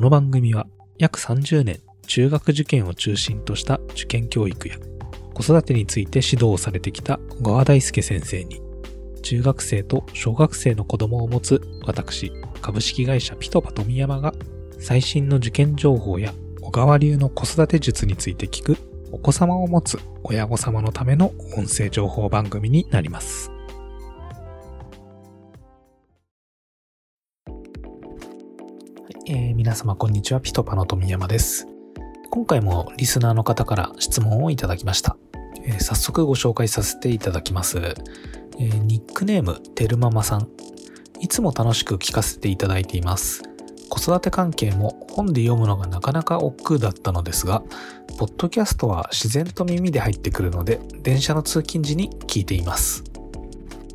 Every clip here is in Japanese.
この番組は約30年中学受験を中心とした受験教育や子育てについて指導をされてきた小川大輔先生に中学生と小学生の子供を持つ私株式会社ピトパ富山が最新の受験情報や小川流の子育て術について聞くお子様を持つ親御様のための音声情報番組になります。えー皆様こんにちは、ピトパの富山です。今回もリスナーの方から質問をいただきました。えー早速ご紹介させていただきます。えーニックネーム、てるママさん。いつも楽しく聞かせていただいています。子育て関係も本で読むのがなかなか億劫だったのですが、ポッドキャストは自然と耳で入ってくるので、電車の通勤時に聞いています。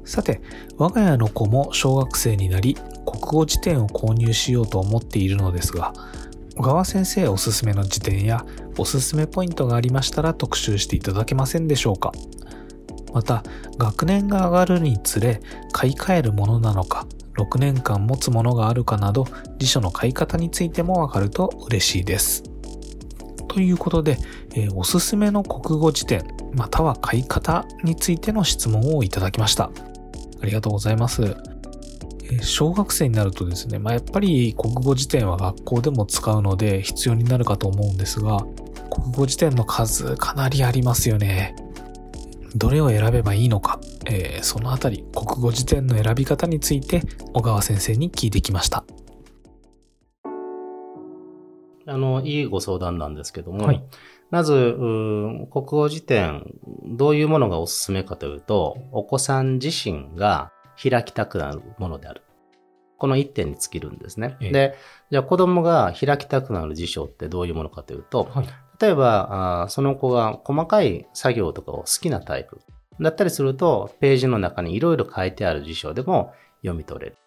さて、我が家の子も小学生になり、国語辞典を購入しようと思っているのですが、小川先生おすすめの辞典やおすすめポイントがありましたら特集していただけませんでしょうかまた、学年が上がるにつれ買い替えるものなのか、6年間持つものがあるかなど、辞書の買い方についてもわかると嬉しいです。ということで、えーおすすめの国語辞典、または買い方についての質問をいただきました。ありがとうございます。えー小学生になるとですね、まあ、やっぱり国語辞典は学校でも使うので必要になるかと思うんですが、国語辞典の数かなりありますよね。どれを選べばいいのか、えーそのあたり国語辞典の選び方について小川先生に聞いてきました。あの、いいご相談なんですけども、はいまず、国語辞典、どういうものがおすすめかというと、お子さん自身が開きたくなるものである。この一点に尽きるんですね。ええで、じゃあ子供が開きたくなる辞書ってどういうものかというと、はい。例えば、あーその子が細かい作業とかを好きなタイプだったりすると、ページの中にいろいろ書いてある辞書でも読み取れる。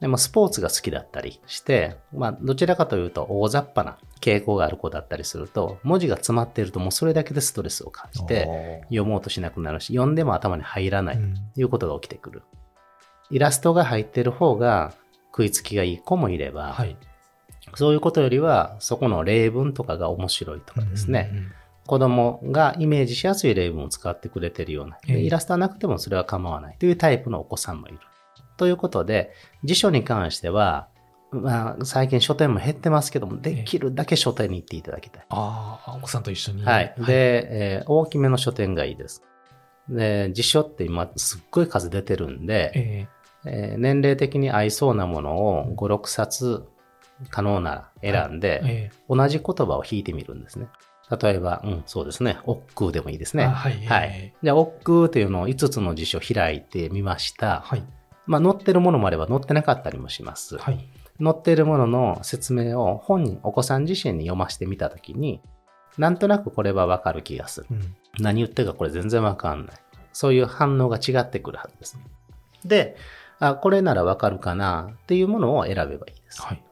でもスポーツが好きだったりして、まあ、どちらかというと大雑把な傾向がある子だったりすると、文字が詰まっているともうそれだけでストレスを感じて、読もうとしなくなるし、読んでも頭に入らないうんということが起きてくる。イラストが入っている方が食いつきがいい子もいれば、はい。そういうことよりは、そこの例文とかが面白いとかですね、うんうんうん子供がイメージしやすい例文を使ってくれてるような、イラストはなくてもそれは構わないというタイプのお子さんもいる。ということで、辞書に関しては、まあ、最近書店も減ってますけども、できるだけ書店に行っていただきたい。ああ、お子さんと一緒に。はい。で、えー大きめの書店がいいです。で、辞書って今すっごい数出てるんで、ええー年齢的に合いそうなものを5、6冊可能なら選んで、ーえ同じ言葉を引いてみるんですね。例えば、うん、そうですね。億劫でもいいですね。はい。はい。じゃあ、億劫というのを5つの辞書開いてみました。はい。まあ、載ってるものもあれば載ってなかったりもします。はい。載っているものの説明を本人、お子さん自身に読ませてみたときに、なんとなくこれはわかる気がする。うん。何言ってるかこれ全然わかんない。そういう反応が違ってくるはずです。で、あ、これならわかるかなっていうものを選べばいいです。はい。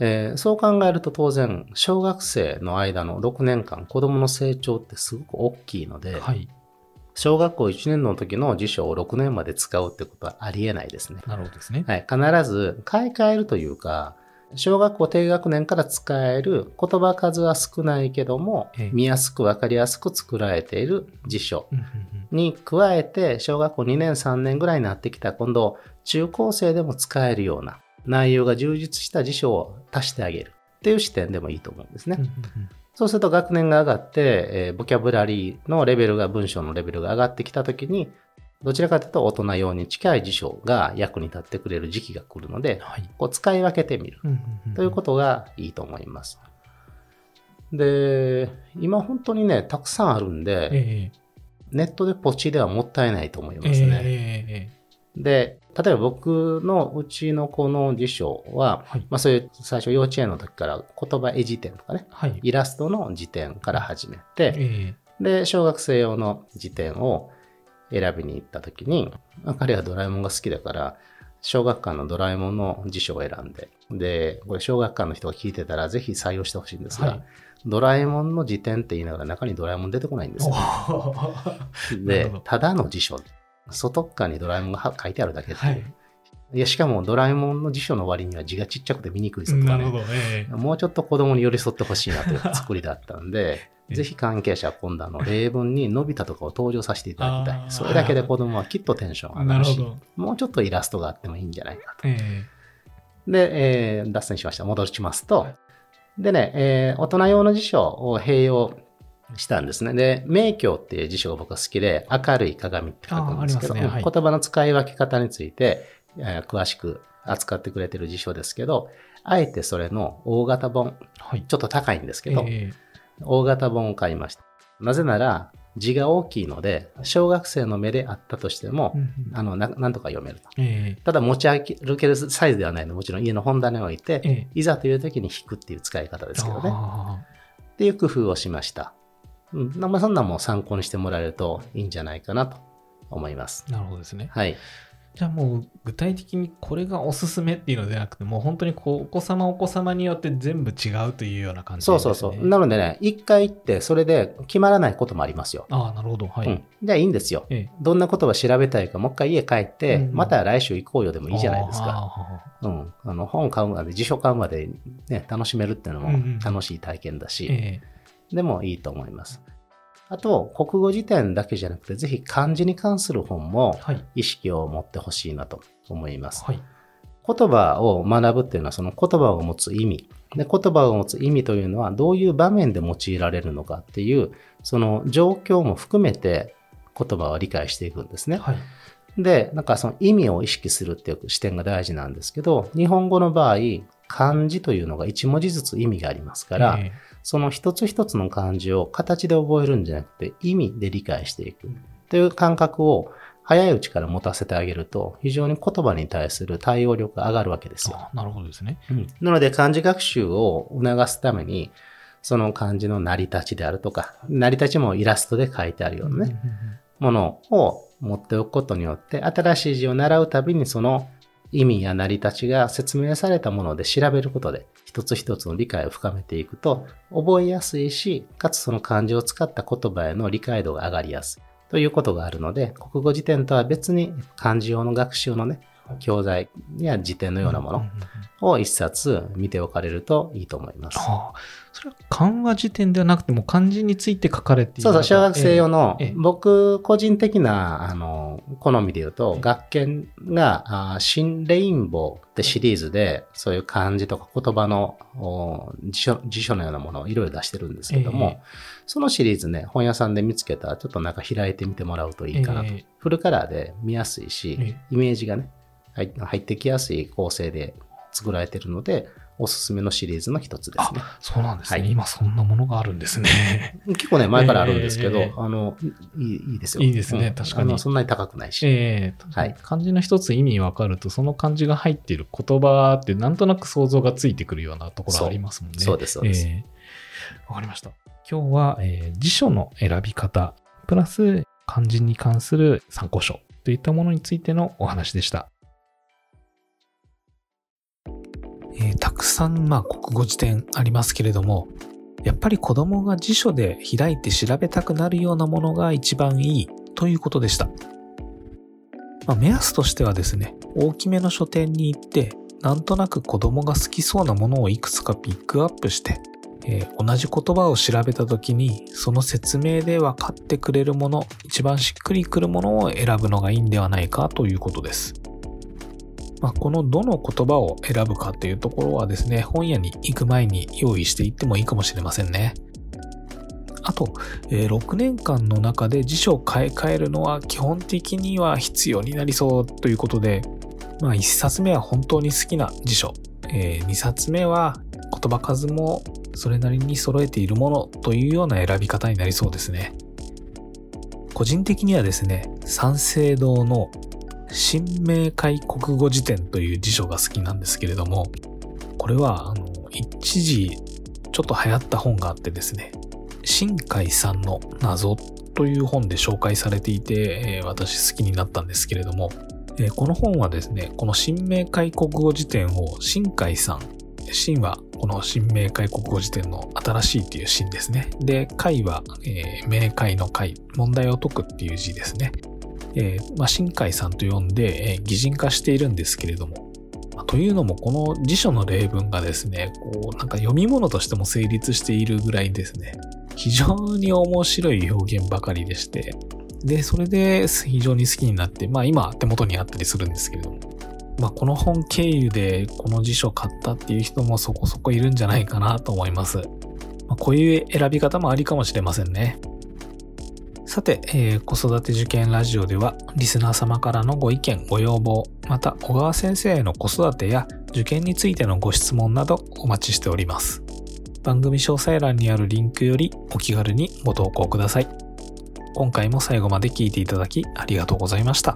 えーそう考えると当然、小学生の間の6年間、子供の成長ってすごく大きいので、はい。小学校1年の時の辞書を6年まで使うってことはありえないですね。なるほどですね。はい、必ず買い替えるというか、小学校低学年から使える言葉数は少ないけどもええ、見やすくわかりやすく作られている辞書に加えて、小学校2年3年ぐらいになってきた今度、中高生でも使えるような内容が充実した辞書を足してあげるっていう視点でもいいと思うんですね。そうすると学年が上がって、えーボキャブラリーのレベルが、文章のレベルが上がってきたときに、どちらかというと大人用に近い辞書が役に立ってくれる時期が来るので、はい。こう使い分けてみるということがいいと思います。で、今本当にね、たくさんあるんで、えネットでポチではもったいないと思いえますね。ええで、例えば僕のうちの子の辞書は、はいまあそういう最初幼稚園の時から言葉絵辞典とかね、はい。イラストの辞典から始めて、えで、小学生用の辞典を選びに行った時に、まあ彼はドラえもんが好きだから、小学館のドラえもんの辞書を選んで、で、これ小学館の人が聞いてたらぜひ採用してほしいんですが、はいドラえもんの辞典って言いながら中にドラえもん出てこないんですよ。でただの辞書。外っ側にドラえもんが書いてあるだけ。はい。いや、しかもドラえもんの辞書の割には字がちっちゃくて見にくいぞとかね。もうちょっと子供に寄り添ってほしいなという作りだったんで、ええぜひ関係者今度あの例文にのび太とかを登場させていただきたい。それだけで子供はきっとテンション上がるし、なる。もうちょっとイラストがあってもいいんじゃないかと。えで、えー脱線しました。戻しますと、はいでね、えー大人用の辞書を併用したんですね。で、名教っていう辞書が僕は好きで、明るい鏡って書くんですけど、ねはい言葉の使い分け方について、えー詳しく扱ってくれてる辞書ですけど、あえてそれの大型本、えはい。ちょっと高いんですけど、え大型本を買いました。なぜなら、字が大きいので、小学生の目であったとしてもえ、うんうんあのななんとか読めると。ええただ持ち歩けるサイズではないので、もちろん家の本棚に置いて、ええいざという時に引くっていう使い方ですけどね。あっていう工夫をしました。うん、まあそんなんも参考にしてもらえるといいんじゃないかなと思います。ーなるほどですね。はい。じゃあもう具体的にこれがおすすめっていうのではなくて、もう本当にこうお子様お子様によって全部違うというような感じですね。そうそうそう。なのでね、一回行ってそれで決まらないこともありますよ。ああ、なるほど。はい。うん。じゃあいいんですよ。ええどんなことを調べたいか、もう一回家帰って、うんまた来週行こうよでもいいじゃないですか。あうん。あの、本買うまで、辞書買うまでね、楽しめるっていうのもうんうん楽しい体験だあし、えでもいいと思います。あと、国語辞典だけじゃなくて、ぜひ漢字に関する本えもはい。意識を持ってほしいなと思います。はい。言葉を学ぶっていうのはその言葉を持つ意味。で、言葉を持つ意味というのはどういう場面で用いられるのかっていう、その状況も含めて言葉を理解していくんですね。はい。で、なんかその意味を意識するっていう視点が大事なんですけど、日本語の場合、漢字というのが一文字ずつ意味がありますから、えその一つ一つの漢字を形で覚えるんじゃなくて意味で理解していくという感覚を早いうちから持たせてあげると非常に言葉に対する対応力が上がるわけですよ。なるほどですね。なので漢字学習を促すためにその漢字の成り立ちであるとか、成り立ちもイラストで書いてあるようなね、ものを持っておくことによって新しい字を習うたびにその意味や成り立ちが説明されたもので調べることで一つ一つの理解を深めていくと覚えやすいし、かつその漢字を使った言葉への理解度が上がりやすいということがあるので、国語辞典とは別に漢字用の学習のね、教材や辞典のようなものんんんを一冊見ておかれるといいと思います。ああ、それは漢和辞典ではなくても漢字について書かれているそうそう、小学生用のええ、僕、個人的な、あの、好みで言うとえ、え。学研が、あ新レインボーってシリーズで、そういう漢字とか言葉のお辞書辞書のようなものをいろいろ出してるんですけども、えそのシリーズね、本屋さんで見つけたら、ちょっと中開いてみてもらうといいかなと。えフルカラーで見やすいし、え。イメージがね、入入ってきやすい構成で作られてるので、おすすめのシリーズの一つですね。そうなんですね、はい今そんなものがあるんですね。結構ね、前からあるんですけど、ええあの、いいいいですよ。いいですねうん確かにそんなに高くないし。ええはい漢字の一つ意味わかると、その漢字が入っている言葉ってなんとなく想像がついてくるようなところありますもんね。そうです、そうです。ええわかりました。今日は、えー辞書の選び方、プラス漢字に関する参考書といったものについてのお話でした。えーたくさん、まあ、国語辞典ありますけれども、やっぱり子供が辞書で開いて調べたくなるようなものが一番いいということでした。まあ、目安としてはですね、大きめの書店に行って、なんとなく子供が好きそうなものをいくつかピックアップして、えー同じ言葉を調べた時に、その説明で分かってくれるもの、一番しっくりくるものを選ぶのがいいんではないかということです。まあ、このどの言葉を選ぶかっていうところはですね、本屋に行く前に用意していってもいいかもしれませんね。あと、え6年間の中で辞書を買い替えるのは基本的には必要になりそうということで、まあ1冊目は本当に好きな辞書、え2冊目は言葉数もそれなりに揃えているものというような選び方になりそうですね。個人的にはですね、三省堂の新明解国語辞典という辞書が好きなんですけれども、これはあの一時ちょっと流行った本があってですね、新海さんの謎という本で紹介されていて、えー私好きになったんですけれども、えーこの本はですね、この新明解国語辞典を新海さん、新はこの新明解国語辞典の新しいっていう新ですね。で、解は、えー明解の解、問題を解くっていう字ですね。えー、まあ、新海さんと呼んで、えー、擬人化しているんですけれども、まあ、というのもこの辞書の例文がですね、こうなんか読み物としても成立しているぐらいですね、非常に面白い表現ばかりでして、で、それで非常に好きになって、まあ今手元にあったりするんですけれども、まあこの本経由でこの辞書買ったっていう人もそこそこいるんじゃないかなと思います。まあ、こういう選び方もありかもしれませんね。さて、えー、子育て受験ラジオでは、リスナー様からのご意見、ご要望、また小川先生への子育てや受験についてのご質問などお待ちしております。番組詳細欄にあるリンクよりお気軽にご投稿ください。今回も最後まで聞いていただきありがとうございました。